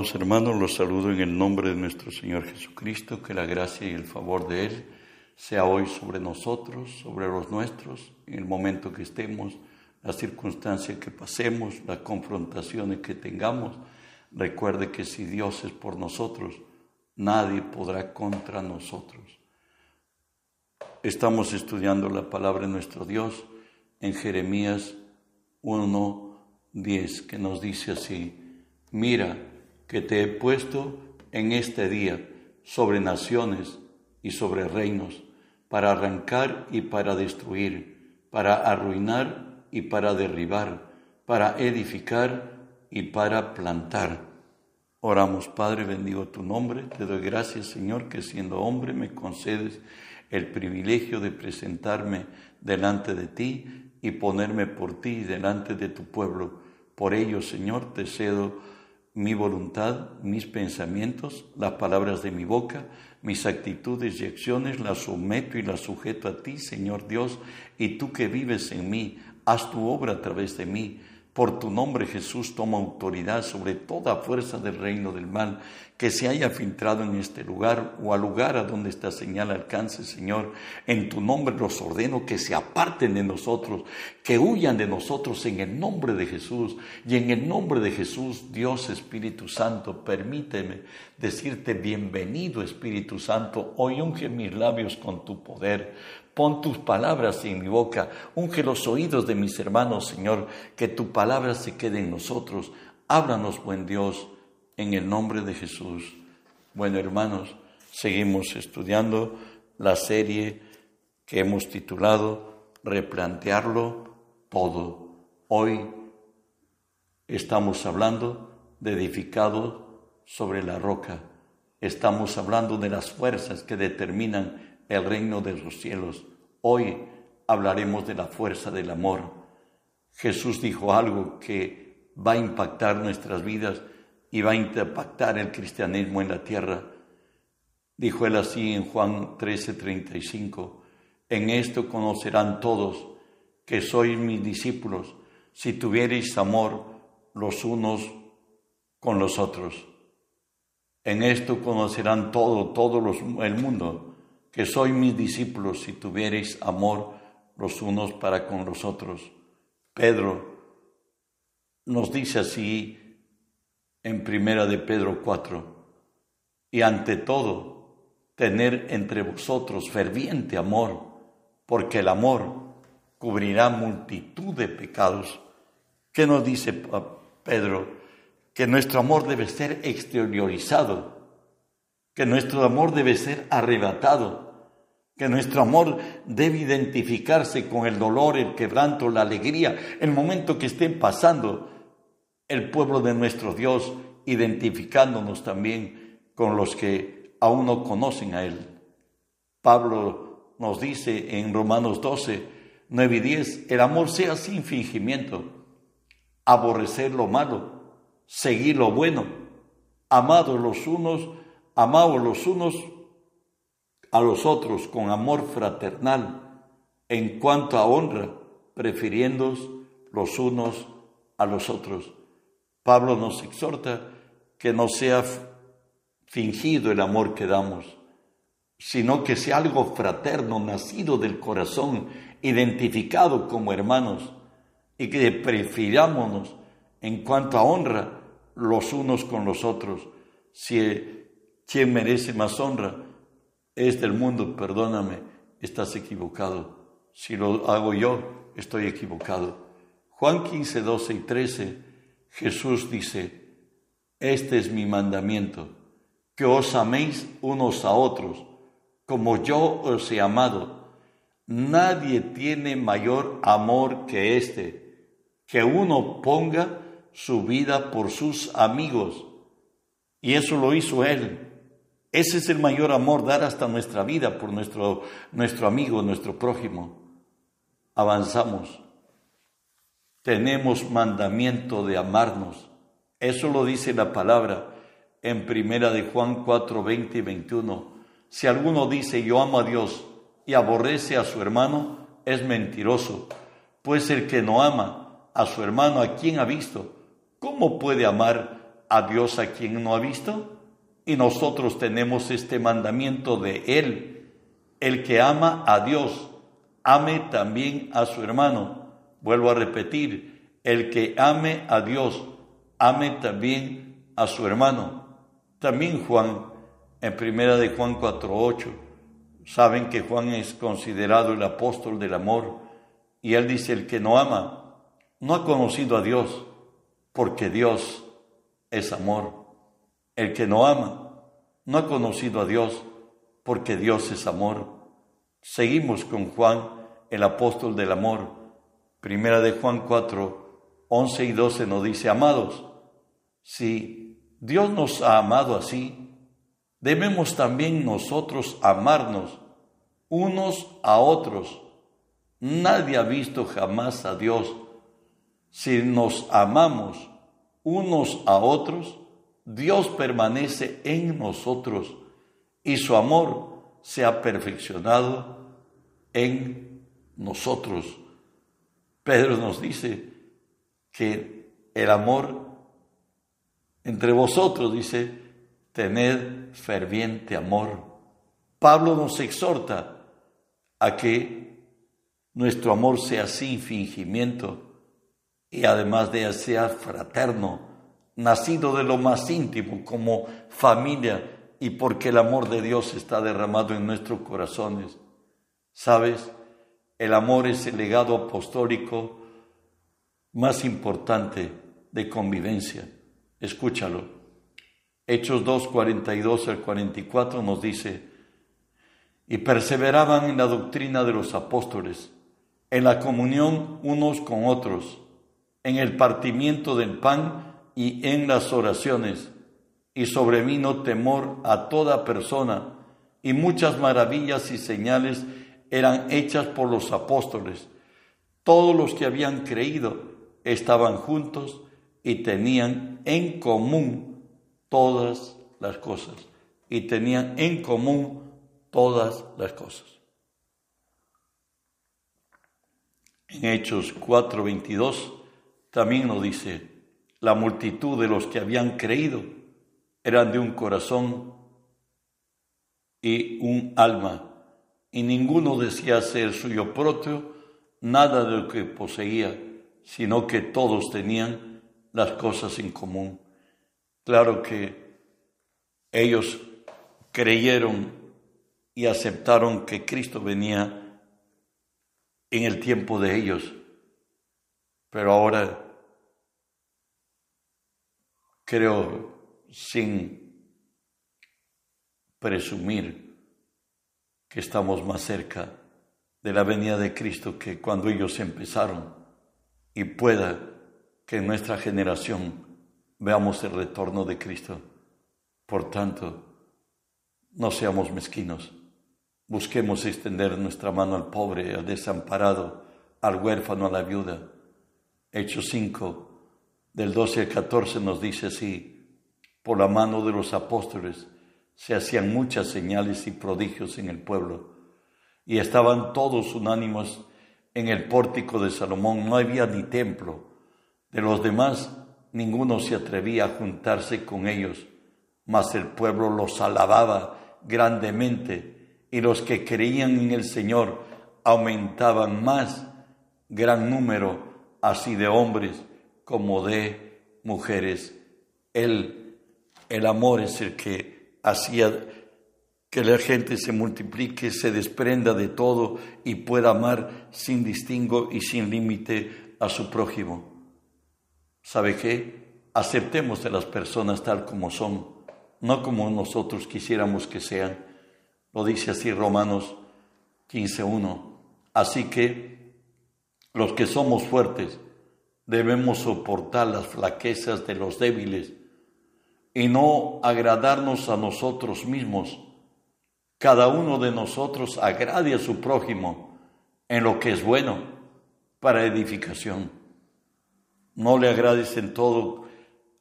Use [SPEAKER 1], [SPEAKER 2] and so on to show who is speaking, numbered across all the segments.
[SPEAKER 1] Amados hermanos, los saludo en el nombre de nuestro Señor Jesucristo, que la gracia y el favor de Él sea hoy sobre nosotros, sobre los nuestros, en el momento que estemos, las circunstancias que pasemos, las confrontaciones que tengamos. Recuerde que si Dios es por nosotros, nadie podrá contra nosotros. Estamos estudiando la palabra de nuestro Dios en Jeremías 1.10, que nos dice así, mira que te he puesto en este día sobre naciones y sobre reinos, para arrancar y para destruir, para arruinar y para derribar, para edificar y para plantar. Oramos, Padre, bendigo tu nombre, te doy gracias, Señor, que siendo hombre me concedes el privilegio de presentarme delante de ti y ponerme por ti delante de tu pueblo. Por ello, Señor, te cedo mi voluntad, mis pensamientos, las palabras de mi boca, mis actitudes y acciones, las someto y las sujeto a ti, Señor Dios, y tú que vives en mí, haz tu obra a través de mí. Por tu nombre Jesús toma autoridad sobre toda fuerza del reino del mal que se haya filtrado en este lugar o al lugar a donde esta señal alcance, Señor. En tu nombre los ordeno que se aparten de nosotros, que huyan de nosotros en el nombre de Jesús. Y en el nombre de Jesús, Dios Espíritu Santo, permíteme decirte bienvenido Espíritu Santo. Hoy unge mis labios con tu poder Pon tus palabras en mi boca, unge los oídos de mis hermanos, Señor, que tu palabra se quede en nosotros. Háblanos, buen Dios, en el nombre de Jesús. Bueno, hermanos, seguimos estudiando la serie que hemos titulado Replantearlo todo. Hoy estamos hablando de edificado sobre la roca. Estamos hablando de las fuerzas que determinan el reino de los cielos. Hoy hablaremos de la fuerza del amor. Jesús dijo algo que va a impactar nuestras vidas y va a impactar el cristianismo en la tierra. Dijo él así en Juan 13:35, en esto conocerán todos que sois mis discípulos, si tuviereis amor los unos con los otros. En esto conocerán todo, todo el mundo, que soy mis discípulos si tuviereis amor los unos para con los otros. Pedro nos dice así en primera de Pedro 4, y ante todo, tener entre vosotros ferviente amor, porque el amor cubrirá multitud de pecados. ¿Qué nos dice Pedro? Que nuestro amor debe ser exteriorizado que nuestro amor debe ser arrebatado, que nuestro amor debe identificarse con el dolor, el quebranto, la alegría, el momento que estén pasando el pueblo de nuestro Dios, identificándonos también con los que aún no conocen a Él. Pablo nos dice en Romanos 12, 9 y 10, el amor sea sin fingimiento, aborrecer lo malo, seguir lo bueno, amados los unos amaos los unos a los otros con amor fraternal, en cuanto a honra, prefiriéndoos los unos a los otros. Pablo nos exhorta que no sea fingido el amor que damos, sino que sea algo fraterno, nacido del corazón, identificado como hermanos, y que prefirámonos en cuanto a honra los unos con los otros. Si ¿Quién merece más honra? Es del mundo, perdóname, estás equivocado. Si lo hago yo, estoy equivocado. Juan 15, 12 y 13, Jesús dice, este es mi mandamiento, que os améis unos a otros, como yo os he amado. Nadie tiene mayor amor que este, que uno ponga su vida por sus amigos. Y eso lo hizo Él. Ese es el mayor amor, dar hasta nuestra vida por nuestro, nuestro amigo, nuestro prójimo. Avanzamos. Tenemos mandamiento de amarnos. Eso lo dice la palabra en primera de Juan 4, 20 y 21. Si alguno dice yo amo a Dios y aborrece a su hermano, es mentiroso. Pues el que no ama a su hermano, ¿a quien ha visto? ¿Cómo puede amar a Dios a quien no ha visto? Y nosotros tenemos este mandamiento de Él. El que ama a Dios, ame también a su hermano. Vuelvo a repetir, el que ame a Dios, ame también a su hermano. También Juan, en primera de Juan 4.8, saben que Juan es considerado el apóstol del amor y él dice, el que no ama, no ha conocido a Dios, porque Dios es amor. El que no ama, no ha conocido a Dios, porque Dios es amor. Seguimos con Juan, el apóstol del amor. Primera de Juan 4, 11 y 12 nos dice, amados, si Dios nos ha amado así, debemos también nosotros amarnos unos a otros. Nadie ha visto jamás a Dios. Si nos amamos unos a otros, Dios permanece en nosotros y su amor se ha perfeccionado en nosotros. Pedro nos dice que el amor entre vosotros, dice, tened ferviente amor. Pablo nos exhorta a que nuestro amor sea sin fingimiento y además de sea fraterno, nacido de lo más íntimo como familia y porque el amor de Dios está derramado en nuestros corazones. ¿Sabes? El amor es el legado apostólico más importante de convivencia. Escúchalo. Hechos 2, 42 al 44 nos dice, y perseveraban en la doctrina de los apóstoles, en la comunión unos con otros, en el partimiento del pan y en las oraciones, y sobrevino temor a toda persona, y muchas maravillas y señales eran hechas por los apóstoles. Todos los que habían creído estaban juntos y tenían en común todas las cosas, y tenían en común todas las cosas. En Hechos 4:22 también nos dice, la multitud de los que habían creído eran de un corazón y un alma, y ninguno decía ser suyo propio nada de lo que poseía, sino que todos tenían las cosas en común. Claro que ellos creyeron y aceptaron que Cristo venía en el tiempo de ellos pero ahora creo sin presumir que estamos más cerca de la venida de Cristo que cuando ellos empezaron. Y pueda que en nuestra generación veamos el retorno de Cristo. Por tanto, no seamos mezquinos, busquemos extender nuestra mano al pobre, al desamparado, al huérfano, a la viuda. Hechos 5, del 12 al 14 nos dice así, por la mano de los apóstoles se hacían muchas señales y prodigios en el pueblo, y estaban todos unánimos en el pórtico de Salomón, no había ni templo. De los demás, ninguno se atrevía a juntarse con ellos, mas el pueblo los alababa grandemente, y los que creían en el Señor aumentaban más, gran número, así de hombres como de mujeres. El, el amor es el que hacía que la gente se multiplique, se desprenda de todo y pueda amar sin distingo y sin límite a su prójimo. ¿Sabe qué? Aceptemos a las personas tal como son, no como nosotros quisiéramos que sean. Lo dice así Romanos 15.1. Así que los que somos fuertes debemos soportar las flaquezas de los débiles y no agradarnos a nosotros mismos. Cada uno de nosotros agrade a su prójimo en lo que es bueno para edificación. No le agrades en todo,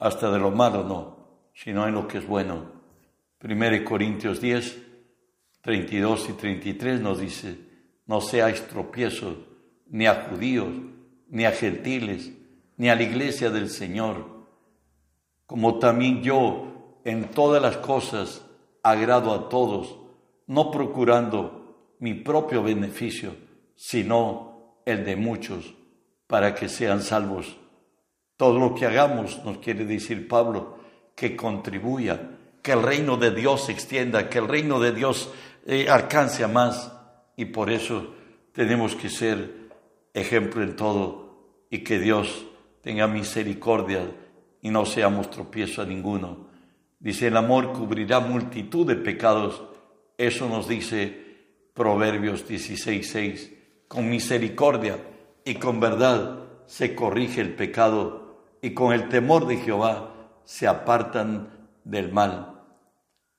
[SPEAKER 1] hasta de lo malo, no, sino en lo que es bueno. 1 Corintios 10, 32 y 33 nos dice, no seáis tropiezos ni a judíos, ni a gentiles, ni a la iglesia del Señor. como también yo en todas las cosas agrado a todos, no procurando mi propio beneficio, sino el de muchos, para que sean salvos. Todo lo que hagamos, nos quiere decir Pablo, que contribuya, que el reino de Dios se extienda, que el reino de Dios eh, alcance a más. Y por eso tenemos que ser ejemplo en todo y que Dios tenga misericordia y no seamos tropiezo a ninguno. Dice, el amor cubrirá multitud de pecados. Eso nos dice Proverbios 16.6. Con misericordia y con verdad se corrige el pecado y con el temor de Jehová se apartan del mal.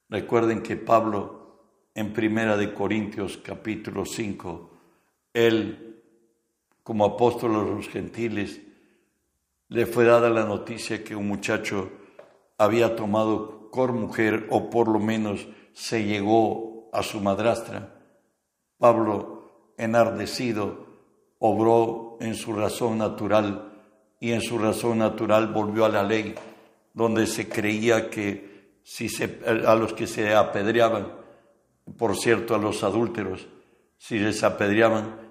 [SPEAKER 1] Recuerden que Pablo en Primera de Corintios capítulo 5, él como apóstol a los gentiles, le fue dada la noticia que un muchacho había tomado cor mujer o por lo menos se llegó a su madrastra. Pablo, enardecido, obró en su razón natural y en su razón natural volvió a la ley, donde se creía que si se, a los que se apedreaban, por cierto a los adúlteros, si les apedreaban,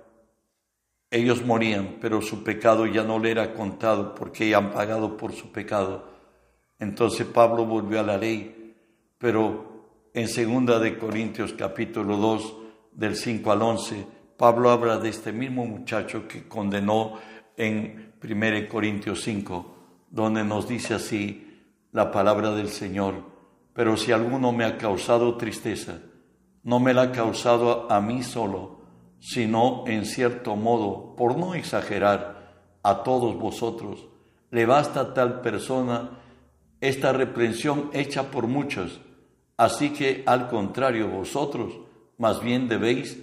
[SPEAKER 1] ellos morían, pero su pecado ya no le era contado porque ya han pagado por su pecado. Entonces Pablo volvió a la ley, pero en segunda de Corintios capítulo 2 del 5 al 11, Pablo habla de este mismo muchacho que condenó en 1 Corintios 5, donde nos dice así la palabra del Señor, pero si alguno me ha causado tristeza, no me la ha causado a mí solo, sino en cierto modo, por no exagerar, a todos vosotros. Le basta a tal persona esta reprensión hecha por muchos. Así que al contrario, vosotros más bien debéis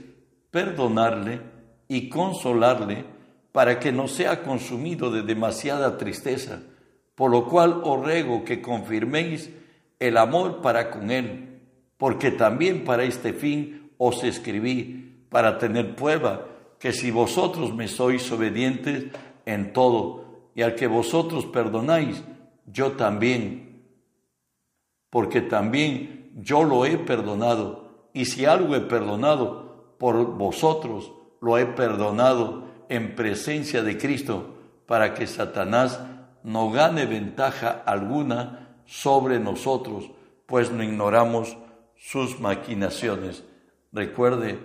[SPEAKER 1] perdonarle y consolarle para que no sea consumido de demasiada tristeza, por lo cual os ruego que confirméis el amor para con él, porque también para este fin os escribí para tener prueba que si vosotros me sois obedientes en todo y al que vosotros perdonáis, yo también, porque también yo lo he perdonado, y si algo he perdonado por vosotros, lo he perdonado en presencia de Cristo, para que Satanás no gane ventaja alguna sobre nosotros, pues no ignoramos sus maquinaciones. Recuerde,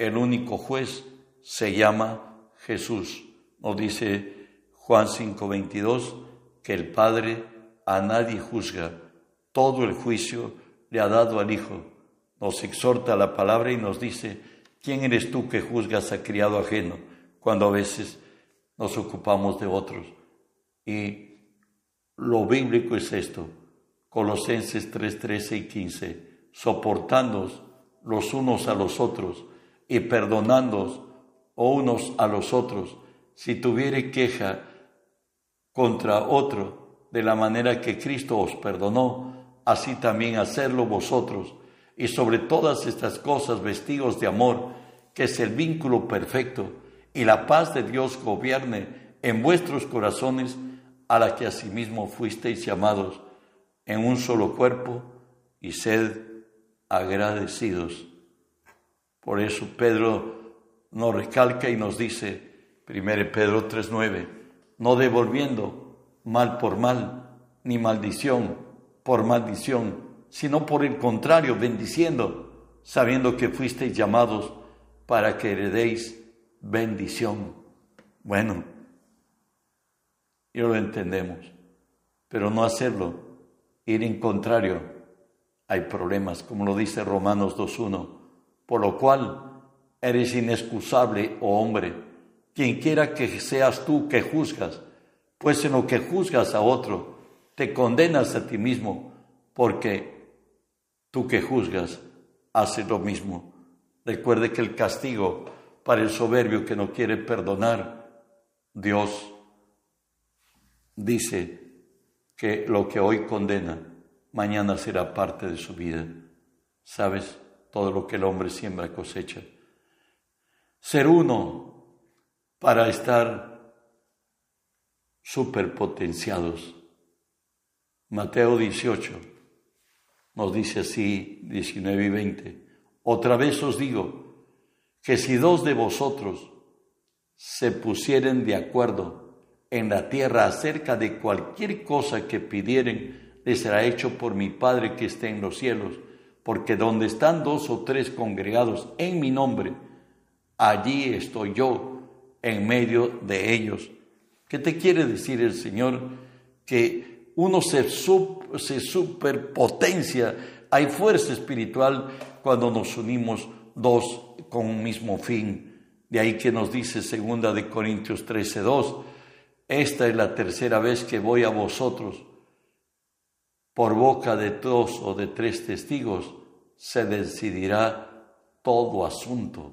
[SPEAKER 1] el único juez se llama Jesús. Nos dice Juan 5:22 que el Padre a nadie juzga, todo el juicio le ha dado al Hijo. Nos exhorta la palabra y nos dice, ¿quién eres tú que juzgas a criado ajeno cuando a veces nos ocupamos de otros? Y lo bíblico es esto, Colosenses 3, 13 y 15, soportándonos los unos a los otros y perdonándoos unos a los otros, si tuviere queja contra otro, de la manera que Cristo os perdonó, así también hacerlo vosotros, y sobre todas estas cosas vestidos de amor, que es el vínculo perfecto, y la paz de Dios gobierne en vuestros corazones, a la que asimismo fuisteis llamados en un solo cuerpo, y sed agradecidos. Por eso Pedro nos recalca y nos dice, 1 Pedro 3.9, no devolviendo mal por mal, ni maldición por maldición, sino por el contrario, bendiciendo, sabiendo que fuisteis llamados para que heredéis bendición. Bueno, yo lo entendemos, pero no hacerlo, ir en contrario, hay problemas, como lo dice Romanos 2.1 por lo cual eres inexcusable, oh hombre, quien quiera que seas tú que juzgas, pues en lo que juzgas a otro, te condenas a ti mismo, porque tú que juzgas haces lo mismo. Recuerde que el castigo para el soberbio que no quiere perdonar, Dios dice que lo que hoy condena, mañana será parte de su vida. ¿Sabes? Todo lo que el hombre siembra cosecha. Ser uno para estar superpotenciados. Mateo 18 nos dice así, 19 y 20. Otra vez os digo que si dos de vosotros se pusieren de acuerdo en la tierra acerca de cualquier cosa que pidieren, les será hecho por mi Padre que esté en los cielos, porque donde están dos o tres congregados en mi nombre, allí estoy yo en medio de ellos. ¿Qué te quiere decir el Señor? Que uno se, se superpotencia, hay fuerza espiritual cuando nos unimos dos con un mismo fin. De ahí que nos dice segunda de Corintios 13:2, esta es la tercera vez que voy a vosotros. Por boca de dos o de tres testigos se decidirá todo asunto.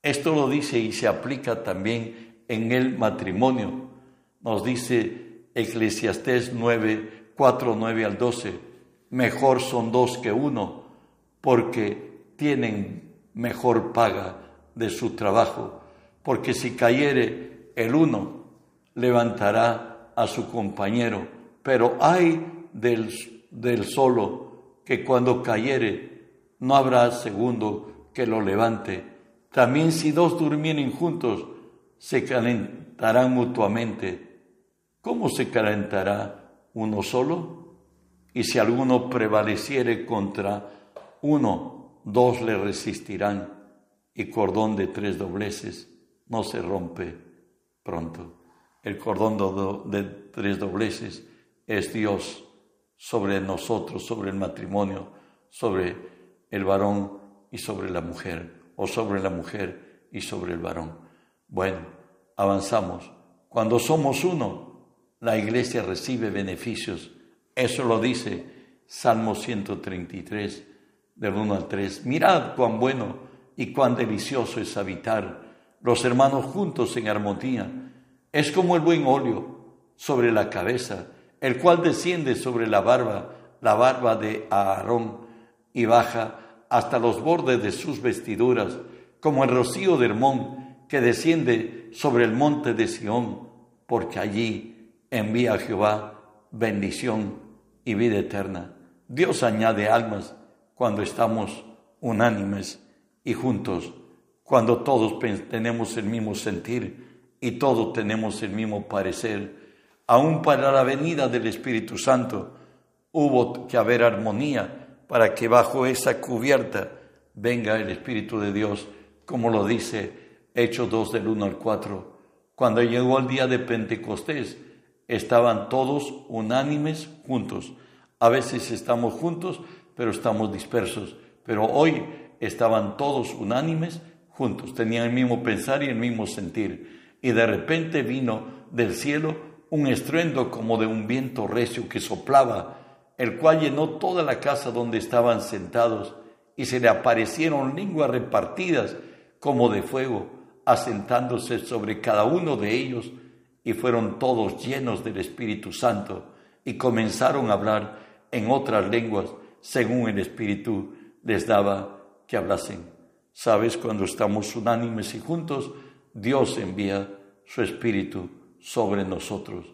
[SPEAKER 1] Esto lo dice y se aplica también en el matrimonio nos dice Eclesiastés 9, 4, 9 al 12, mejor son dos que uno, porque tienen mejor paga de su trabajo, porque si cayere el uno, levantará a su compañero, pero hay del, del solo que cuando cayere no habrá segundo que lo levante. También si dos durmieren juntos, se calentarán mutuamente ¿cómo se calentará uno solo? Y si alguno prevaleciere contra uno, dos le resistirán, y cordón de tres dobleces no se rompe pronto. El cordón de tres dobleces es Dios sobre nosotros, sobre el matrimonio, sobre el varón y sobre la mujer, o sobre la mujer y sobre el varón. Bueno, avanzamos. Cuando somos uno, la iglesia recibe beneficios. Eso lo dice Salmo 133, del 1 al 3. Mirad cuán bueno y cuán delicioso es habitar los hermanos juntos en armonía. Es como el buen óleo sobre la cabeza, el cual desciende sobre la barba, la barba de Aarón, y baja hasta los bordes de sus vestiduras, como el rocío de Hermón que desciende sobre el monte de Sión, porque allí envía a Jehová bendición y vida eterna. Dios añade almas cuando estamos unánimes y juntos, cuando todos tenemos el mismo sentir y todos tenemos el mismo parecer. Aún para la venida del Espíritu Santo hubo que haber armonía para que bajo esa cubierta venga el Espíritu de Dios, como lo dice Hechos 2 del 1 al 4. Cuando llegó el día de Pentecostés, estaban todos unánimes juntos. A veces estamos juntos, pero estamos dispersos. Pero hoy estaban todos unánimes juntos, tenían el mismo pensar y el mismo sentir. Y de repente vino del cielo un estruendo como de un viento recio que soplaba, el cual llenó toda la casa donde estaban sentados, y se le aparecieron lenguas repartidas como de fuego, asentándose sobre cada uno de ellos y fueron todos llenos del Espíritu Santo y comenzaron a hablar en otras lenguas según el Espíritu les daba que hablasen. Sabes, cuando estamos unánimes y juntos, Dios envía su Espíritu sobre nosotros.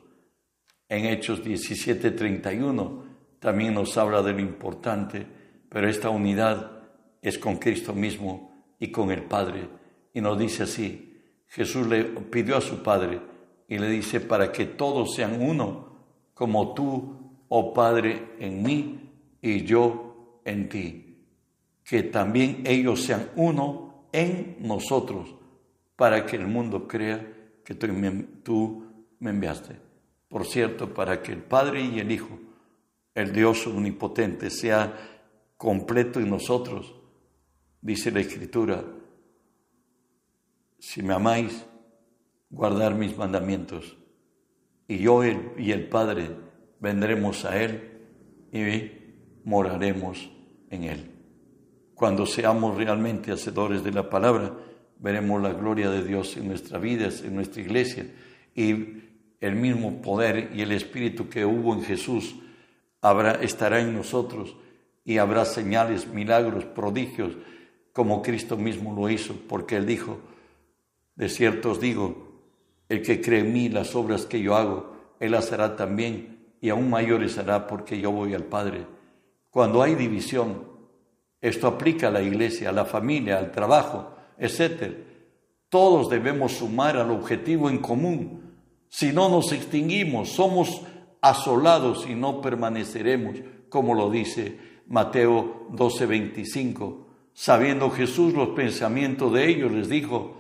[SPEAKER 1] En Hechos 17:31 también nos habla de lo importante, pero esta unidad es con Cristo mismo y con el Padre. Y nos dice así, Jesús le pidió a su Padre, y le dice, para que todos sean uno, como tú, oh Padre, en mí y yo en ti. Que también ellos sean uno en nosotros, para que el mundo crea que tú me, enviaste. Por cierto, para que el Padre y el Hijo, el Dios omnipotente, sea completo en nosotros, dice la Escritura, si me amáis, guardar mis mandamientos. Y yo y el Padre vendremos a Él y moraremos en Él. Cuando seamos realmente hacedores de la palabra, veremos la gloria de Dios en nuestra vida, en nuestra iglesia, y el mismo poder y el espíritu que hubo en Jesús habrá, estará en nosotros y habrá señales, milagros, prodigios, como Cristo mismo lo hizo, porque Él dijo, de cierto os digo, el que cree en mí, las obras que yo hago, él las hará también, y aún mayores será porque yo voy al Padre. Cuando hay división, esto aplica a la iglesia, a la familia, al trabajo, etc. Todos debemos sumar al objetivo en común. Si no nos extinguimos, somos asolados y no permaneceremos, como lo dice Mateo 12:25. Sabiendo Jesús los pensamientos de ellos, les dijo,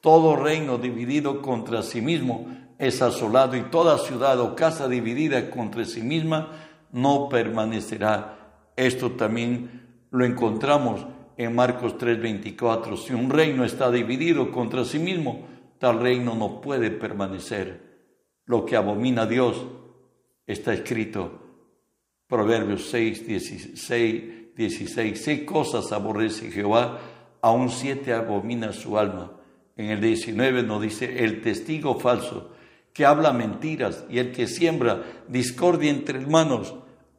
[SPEAKER 1] todo reino dividido contra sí mismo es asolado y toda ciudad o casa dividida contra sí misma no permanecerá. Esto también lo encontramos en Marcos 3:24. Si un reino está dividido contra sí mismo, tal reino no puede permanecer. Lo que abomina a Dios está escrito. Proverbios 6, 16, 16. Seis cosas aborrece Jehová, aún siete abomina su alma. En el 19 nos dice, el testigo falso que habla mentiras y el que siembra discordia entre hermanos.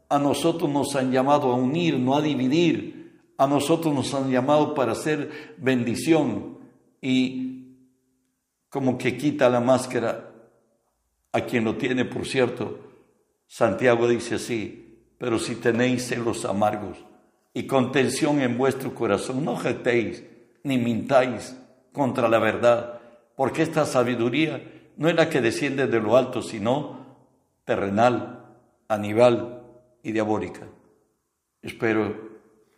[SPEAKER 1] A nosotros nos han llamado a unir, no a dividir. A nosotros nos han llamado para hacer bendición y como que quita la máscara a quien lo tiene, por cierto. Santiago dice así, pero si tenéis celos amargos y contención en vuestro corazón, no jetéis ni mintáis contra la verdad, porque esta sabiduría no es la que desciende de lo alto, sino terrenal, animal y diabólica. Espero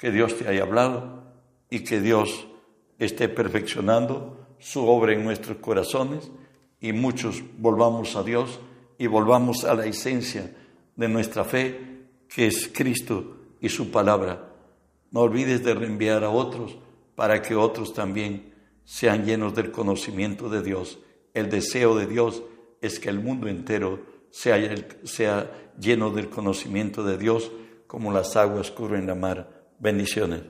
[SPEAKER 1] que Dios te haya hablado y que Dios esté perfeccionando su obra en nuestros corazones y muchos volvamos a Dios y volvamos a la esencia de nuestra fe, que es Cristo y su palabra. No olvides de reenviar a otros para que otros también sean llenos del conocimiento de Dios el deseo de Dios es que el mundo entero sea, sea lleno del conocimiento de Dios como las aguas cubren la mar. Bendiciones.